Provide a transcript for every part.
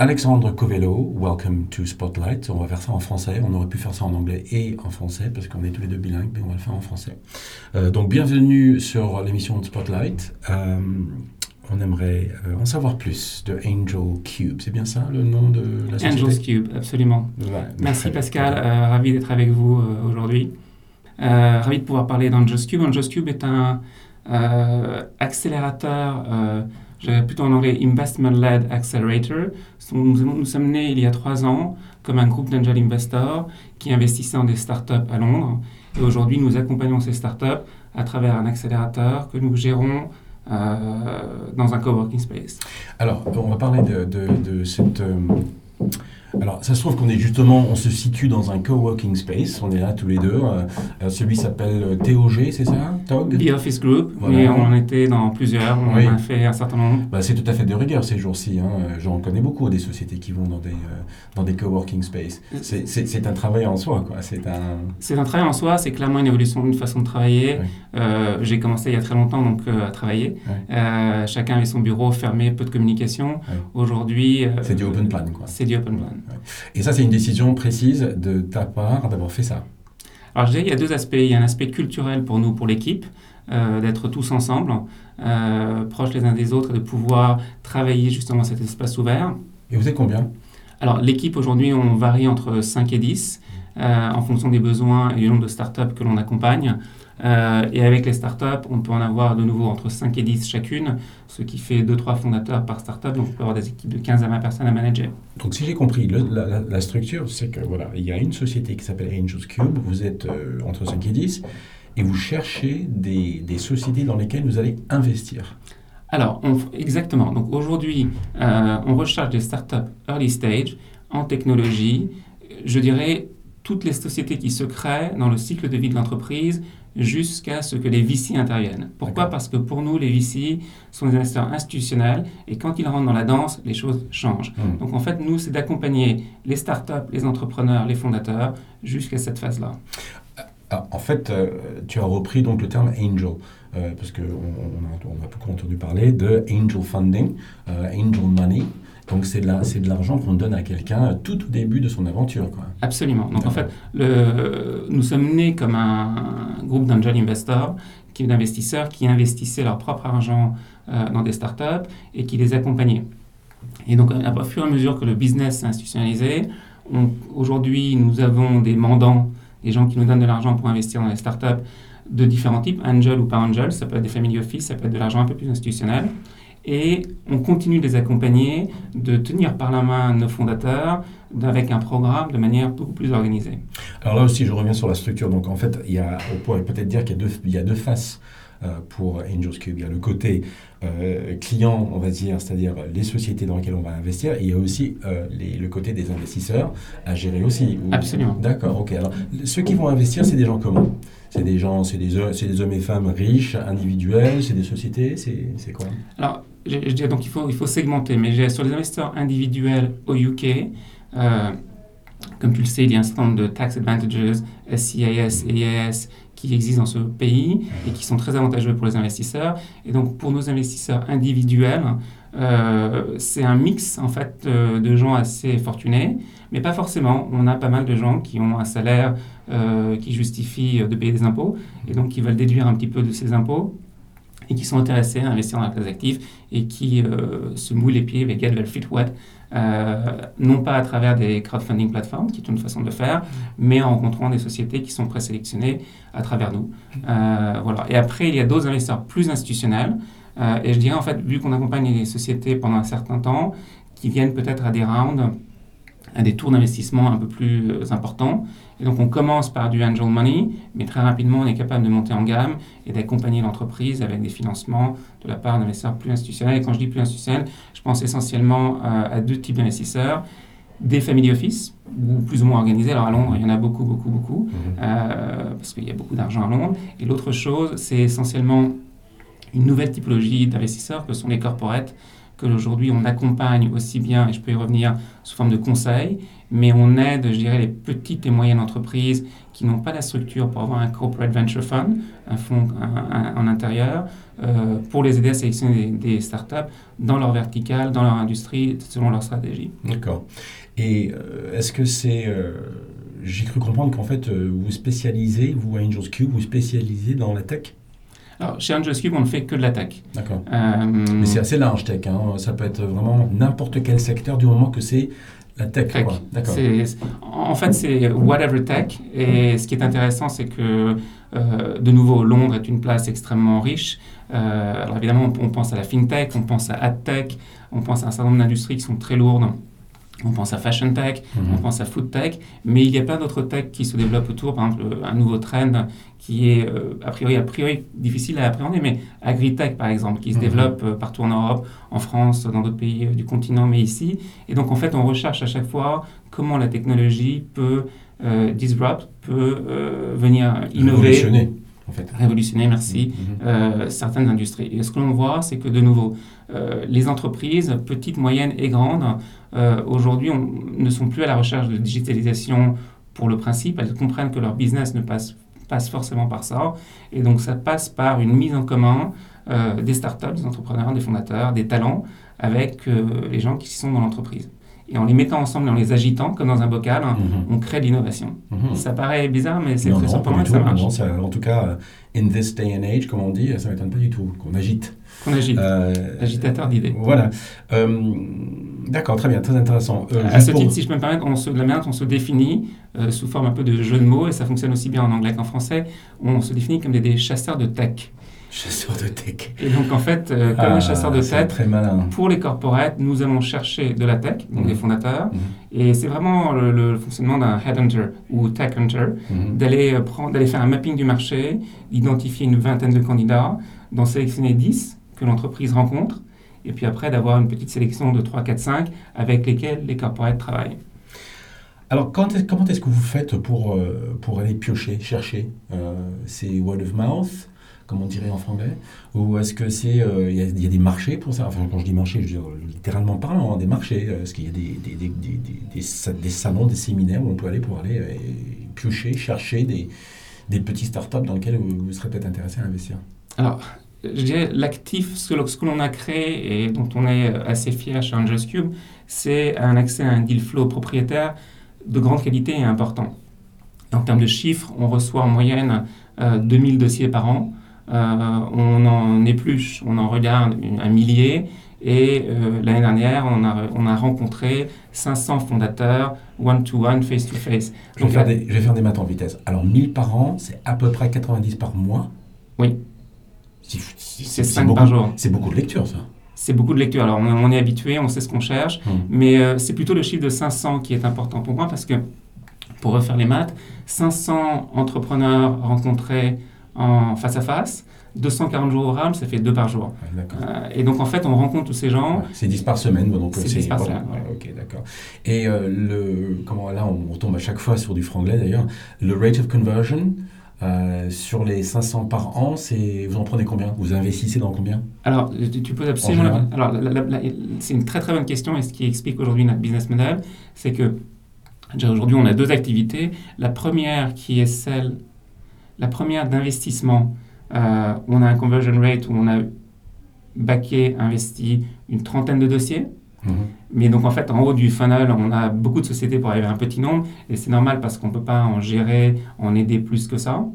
Alexandre Covello, welcome to Spotlight. On va faire ça en français. On aurait pu faire ça en anglais et en français parce qu'on est tous les deux bilingues, mais on va le faire en français. Euh, donc, bienvenue sur l'émission de Spotlight. Euh, on aimerait euh, en savoir plus de Angel Cube. C'est bien ça le nom de la société? Angels Cube, absolument. Ouais, Merci Pascal, ravi d'être avec vous aujourd'hui. Ravi de pouvoir parler d'Angels Cube. Angels Cube est un accélérateur, dirais plutôt en anglais Investment-Led Accelerator. Nous, sommes nés il y a trois ans comme un groupe d'angel investors qui investissaient dans des startups à Londres. Et aujourd'hui, nous accompagnons ces startups à travers un accélérateur que nous gérons euh, dans un coworking space. Alors, on va parler de cette. euh, alors, ça se trouve qu'on est justement, on se situe dans un coworking space. On est là tous les deux. Euh, euh, celui s'appelle euh, TOG, c'est ça TOG? The Office Group, Voilà. mais on en était dans plusieurs, on Oui. en a fait un certain nombre. Bah, c'est tout à fait de rigueur ces jours-ci. Hein. J'en connais beaucoup des sociétés qui vont dans des, euh, dans des coworking space. C'est- un travail en soi, quoi. C'est un. C'est un travail en soi, c'est clairement une évolution d'une façon de travailler. Oui. Euh, J'ai commencé il y a très longtemps donc à travailler. Chacun avait son bureau fermé, peu de communication. Aujourd'hui, C'est du open plan, quoi. C'est du open plan. Et ça, c'est une décision précise de ta part d'avoir fait ça. Alors je dirais qu'il y a deux aspects. Il y a un aspect culturel pour nous, pour l'équipe, euh, d'être tous ensemble, euh, proches les uns des autres et de pouvoir travailler justement cet espace ouvert. Et vous êtes combien? Alors, l'équipe aujourd'hui, on varie entre 5 et 10 euh, en fonction des besoins et du nombre de startups que l'on accompagne. Euh, et avec les startups, on peut en avoir de nouveau entre 5 et 10 chacune, ce qui fait 2-3 fondateurs par startup. Donc, on peut avoir des équipes de 15 à 20 personnes à manager. Donc, si j'ai compris, le- la, structure, c'est que voilà, il y a une société qui s'appelle Angels Cube. Vous êtes euh, entre 5 et 10 et vous cherchez des, des sociétés dans lesquelles vous allez investir. Alors, on exactement. Donc, aujourd'hui, euh, on recherche des startups early stage en technologie. Je dirais toutes les sociétés qui se créent dans le cycle de vie de l'entreprise jusqu'à ce que les VC interviennent. Pourquoi. Parce que pour nous, les VC sont des investisseurs institutionnels et quand ils rentrent dans la danse, les choses changent. Hmm. Donc en fait, nous, c'est d'accompagner les startups, les entrepreneurs, les fondateurs jusqu'à cette phase-là. Ah, en fait, euh, tu as repris donc le terme angel, euh, parce qu'on on a, on a beaucoup entendu parler de angel funding, euh, angel money. Donc c'est de la- l'argent qu'on donne à quelqu'un tout au début de son aventure. Quoi. Absolument. Donc en fait, le, nous sommes nés comme un, groupe d'angel investors, qui d'investisseurs qui investissaient leur propre argent euh, dans des startups et qui les accompagnaient. Et donc, à- au fur et à mesure que le business s'est institutionnalisé, on- aujourd'hui, nous avons des mandants, des gens qui nous donnent de l'argent pour investir dans des startups de différents types, angel ou pas angel, ça peut être des family office, ça peut être de l'argent un peu plus institutionnel. Et on continue de les accompagner, de tenir par la main nos fondateurs avec un programme de manière beaucoup plus organisée. Alors là aussi, je reviens sur la structure. Donc en fait, il y a, on pourrait peut-être dire qu'il y y a deux faces pour Angels Cube. Il y a le côté euh, client, on va dire, c'est-à-dire les sociétés dans lesquelles on va investir. Et il y a aussi euh, les- le côté des investisseurs à gérer aussi. Ou- Absolument. D'accord, ok. Alors ceux qui vont investir, c'est des gens comment? C'est des gens, c'est des, hommes et femmes riches, individuels, c'est des sociétés, c'est quoi? Alors, je, je dirais donc il faut, il faut segmenter, mais sur les investisseurs individuels au UK, euh, comme tu le sais, il y a un certain nombre de tax advantages, SCAS et EAS qui existent dans ce pays et qui sont très avantageux pour les investisseurs. Et donc, pour nos investisseurs individuels, euh, c'est un mix en fait euh, de gens assez fortunés, mais pas forcément. On a pas mal de gens qui ont un salaire euh, qui justifie de payer des impôts et donc qui veulent déduire un petit peu de ces impôts et qui sont intéressés à investir dans la classe active et qui euh, se mouillent les pieds, their feet wet, euh, non pas à travers des crowdfunding plateformes, qui est une façon de faire, mais en rencontrant des sociétés qui sont présélectionnées à travers nous. Euh, voilà. Et après, il y a d'autres investisseurs plus institutionnels. Euh, et je dirais, en fait, vu qu'on accompagne les sociétés pendant un certain temps, qui viennent peut-être à des rounds, à des tours d'investissement un peu plus euh, importants. Et donc, on commence par du angel money, mais très rapidement, on est capable de monter en gamme et d'accompagner l'entreprise avec des financements de la part d'investisseurs plus institutionnels. Et quand je dis plus institutionnels, je pense essentiellement euh, à deux types d'investisseurs. Des family office, ou plus ou moins organisés. Alors à Londres, il y en a beaucoup, beaucoup, beaucoup, euh, parce qu'il y a beaucoup d'argent à Londres. Et l'autre chose, c'est essentiellement une nouvelle typologie d'investisseurs que sont les corporates, qu'aujourd'hui on accompagne aussi bien, et je peux y revenir sous forme de conseil, mais on aide, je dirais, les petites et moyennes entreprises qui n'ont pas la structure pour avoir un corporate venture fund, un fonds en intérieur, euh, pour les aider à sélectionner des, startups dans leur verticale, dans leur industrie, selon leur stratégie. D'accord. Et euh, est-ce que c'est... Euh, j'ai cru comprendre qu'en fait, vous spécialisez, vous, à Angels Cube, vous spécialisez dans la tech? Alors, chez Angels Cube, on ne fait que de la tech. D'accord. Mais c'est assez large, tech. Hein. Ça peut être vraiment n'importe quel secteur du moment que c'est la tech. tech. D'accord. En fait, c'est whatever tech. Et ce qui est intéressant, c'est que, de nouveau, Londres est une place extrêmement riche. Euh, alors évidemment, on, pense à la fintech, on pense à adtech, on pense à un certain nombre d'industries qui sont très lourdes. On pense à fashion tech, mhm. on pense à food tech, mais il y a plein d'autres tech qui se développent autour. Par exemple, un nouveau trend qui est euh, a, priori, a priori difficile à appréhender, mais agri-tech par exemple, qui se mhm. développe euh, partout en Europe, en France, dans d'autres pays du continent, mais ici. Et donc en fait, on recherche à chaque fois comment la technologie peut disrupt, peut venir innover révolutionner, merci, mm-hmm. euh, certaines industries. Et ce que l'on voit, c'est que de nouveau, euh, les entreprises, petites, moyennes et grandes, euh, aujourd'hui, ne sont plus à la recherche de digitalisation pour le principe. Elles comprennent que leur business ne passe, passe forcément par ça. Et donc, ça passe par une mise en commun des startups, des entrepreneurs, des fondateurs, des talents avec les gens qui sont dans l'entreprise. Et en les mettant ensemble et en les agitant, comme dans un bocal, mhm. on crée de l'innovation. Mhm. Ça paraît bizarre, mais c'est très que ça marche. en tout cas, in this day and age, comme on dit, ça ne m'étonne pas du tout qu'on agite. Qu'on agite. Euh, Agitateur d'idées. Voilà. Euh, d'accord, très bien, très intéressant. Euh, à ce titre, si je peux me permettre, on se, la manière on se définit sous forme un peu de jeu de mots, et ça fonctionne aussi bien en anglais qu'en français, on se définit comme des chasseurs de tech. Chasseur de tech. Et donc, en fait, euh, comme un ah, chasseur de tech, pour les corporates, nous allons chercher de la tech, donc des mhm. fondateurs. Mhm. Et c'est vraiment le, fonctionnement d'un headhunter ou tech hunter, mhm. d'aller euh, prendre, d'aller faire un mapping du marché, identifier une vingtaine de candidats, d'en sélectionner 10 que l'entreprise rencontre, et puis après d'avoir une petite sélection de 3, 4, 5 avec lesquels les corporates travaillent. Alors, quand est, comment est-ce que vous faites pour, euh, pour aller piocher, chercher C'est word of mouth? Comme on dirait en franglais Ou est-ce que c'est euh, il y, a des marchés pour ça? Enfin, quand je dis marché, je dire littéralement parlant, hein, des marchés. Euh, est-ce qu'il y a des, des, des, des, salons, des séminaires où on peut aller pour aller euh, piocher, chercher des, petits startups dans lesquels vous, serez peut-être intéressé à investir? Alors, je dirais l'actif, ce que, l'on a créé et dont on est assez fier chez Angels Cube, c'est un accès à un deal flow propriétaire de grande qualité et important. En termes de chiffres, on reçoit en moyenne 2000 dossiers par an. Euh, on en épluche, on en regarde un millier. Et euh, l'année dernière, on a, on a rencontré 500 fondateurs one-to-one, face-to-face. Je, vais faire des, je vais faire des maths en vitesse. Alors, 1000 par an, c'est à peu près 90 par mois Oui. C'est 5 par jour. C'est beaucoup de lecture, ça. C'est beaucoup de lecture. Alors, on, est habitué, on sait ce qu'on cherche, hmm. mais euh, c'est plutôt le chiffre de 500 qui est important pour moi parce que, pour refaire les maths, 500 entrepreneurs rencontrés en face à face. 240 jours orales, ça fait deux par jour. Euh, et donc, en fait, on rencontre tous ces gens. c'est 10 par semaine. donc c'est 10 par semaine. ok, d'accord. Et euh, le, comment, là, on tombe à chaque fois sur du franglais d'ailleurs. Le rate of conversion, euh, sur les 500 par an, c'est vous en prenez combien? Vous investissez dans combien? Alors, tu peux absolument. alors, c'est une très très bonne question et ce qui explique aujourd'hui notre business model, c'est que aujourd'hui on a deux activités. La première qui est celle la première d'investissement, euh, on a un conversion rate où on a baqué, investi une trentaine de dossiers. Mhm. Mais donc en fait, en haut du funnel, on a beaucoup de sociétés pour arriver à un petit nombre. Et c'est normal parce qu'on ne peut pas en gérer, en aider plus que ça.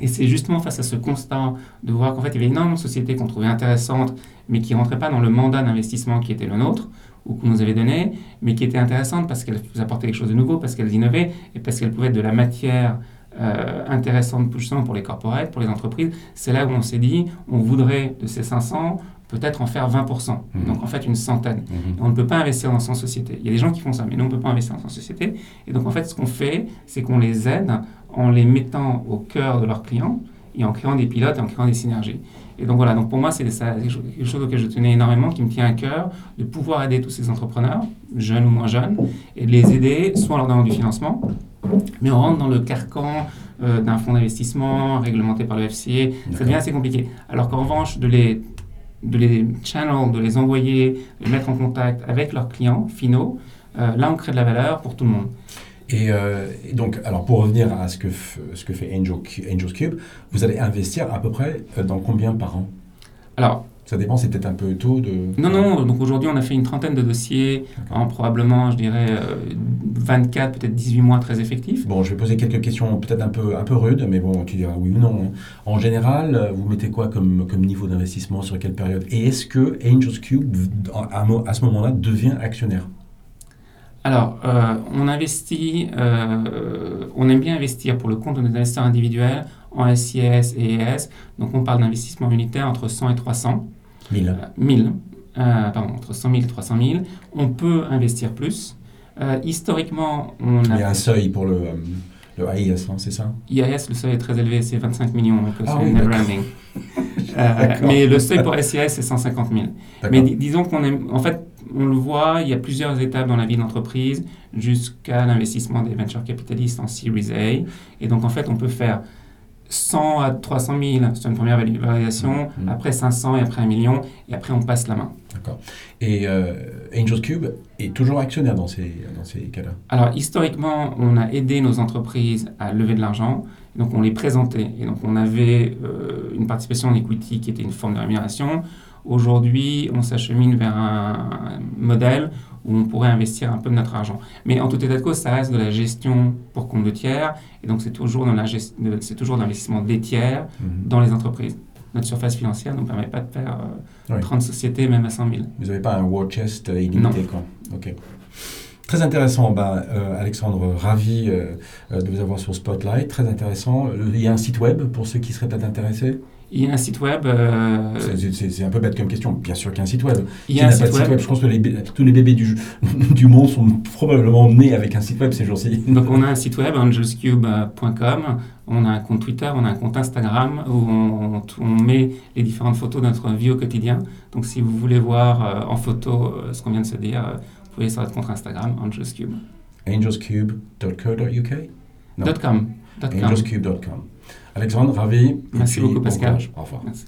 Et c'est justement face à ce constat de voir qu'en fait, il y avait énormément de sociétés qu'on trouvait intéressantes, mais qui ne rentraient pas dans le mandat d'investissement qui était le nôtre, ou qu'on nous avait donné, mais qui étaient intéressantes parce qu'elles apportaient quelque chose de nouveau, parce qu'elles innovaient, et parce qu'elles pouvaient être de la matière euh, intéressante pour les corporates, pour les entreprises, c'est là où on s'est dit, on voudrait de ces 500 peut-être en faire 20%, mhm. donc en fait une centaine. Mhm. On ne peut pas investir dans 100 sociétés. Il y a des gens qui font ça, mais nous, on ne peut pas investir dans 100 sociétés. Et donc en fait, ce qu'on fait, c'est qu'on les aide en les mettant au cœur de leurs clients et en créant des pilotes et en créant des synergies. Et donc voilà, donc pour moi, c'est quelque chose auquel je tenais énormément, qui me tient à cœur, de pouvoir aider tous ces entrepreneurs, jeunes ou moins jeunes, et de les aider soit en leur donnant du financement, mais on rentre dans le carcan euh, d'un fonds d'investissement réglementé par le FCA, ça devient assez compliqué. Alors qu'en revanche, de les de les channel, de les envoyer, de les mettre en contact avec leurs clients finaux, euh, là, on crée de la valeur pour tout le monde. Et, euh, et donc, alors pour revenir à ce que, ce que fait Angel, Angels Cube, vous allez investir à peu près euh, dans combien par an? Alors, Ça dépend, c'est peut-être un peu tôt de... non, non, donc aujourd'hui, on a fait une trentaine de dossiers en probablement, je dirais, euh, 24, peut-être 18 mois très effectifs. Bon, je vais poser quelques questions peut-être un peu, un peu rudes, mais bon, tu diras oui ou non. hein. En général, euh, vous mettez quoi comme, comme niveau d'investissement sur quelle période? Et est-ce que Angels Cube, à, ce moment-là, devient actionnaire? Alors, euh, on investit, euh, on aime bien investir pour le compte de nos investisseurs individuels en SIS et ES. Donc, on parle d'investissement unitaire entre 100 et 300, 1000. euh, 1000, euh, pardon, entre 100 000 et 300 000. On peut investir plus. Euh, historiquement, on Il y a a un seuil pour le, euh, le non, c'est ça IAS, le seuil est très élevé, c'est 25 millions, donc Ah oui. Euh, mais le seuil pour SIS, c'est 150 000. D'accord. Mais dis- disons qu'on est, en fait, on le voit, il y a plusieurs étapes dans la vie de l'entreprise jusqu'à l'investissement des venture capitalistes en Series A. Et donc, en fait, on peut faire 100 à 300 000 sur une première vali- validation, Mhm. après 500 et après 1 million, et après on passe la main. D'accord. Et euh, Angels Cube est toujours actionnaire dans ces, dans ces cas-là? Alors, historiquement, on a aidé nos entreprises à lever de l'argent. Donc, on les présentait. Et donc, on avait euh, une participation en equity qui était une forme de rémunération. Aujourd'hui, on s'achemine vers un modèle où on pourrait investir un peu de notre argent. Mais en tout état de cause, ça reste de la gestion pour compte de tiers. Et donc, c'est toujours dans la gest- de- c'est toujours d'investissement des tiers Mhm. dans les entreprises. Notre surface financière ne nous permet pas de faire euh, Oui. 30 sociétés, même à 100 000. Vous n'avez pas un war chest euh, illimité, quoi. Ok. Très intéressant, bah, euh, Alexandre, ravi euh, de vous avoir sur Spotlight. Très intéressant. Il y a un site web pour ceux qui seraient peut-être intéressés? Il y a un site web. euh, C'est- un peu bête comme question. Bien sûr qu'il y a un site web. il y a un pas site web. Je pense que les tous les bébés du, du monde sont probablement nés avec un site web ces jours-ci. Donc on a un site web, angelscube.com, on a un compte Twitter, on a un compte Instagram où on, on met les différentes photos de notre vie au quotidien. Donc si vous voulez voir euh, en photo euh, ce qu'on vient de se dire, vous pouvez aller sur notre compte Instagram, angelscube. angelscube.co.uk. Dot .com. .com. angelscube.com. Alexandre, ravi. Merci puis, beaucoup, Pascal. Au revoir. Merci.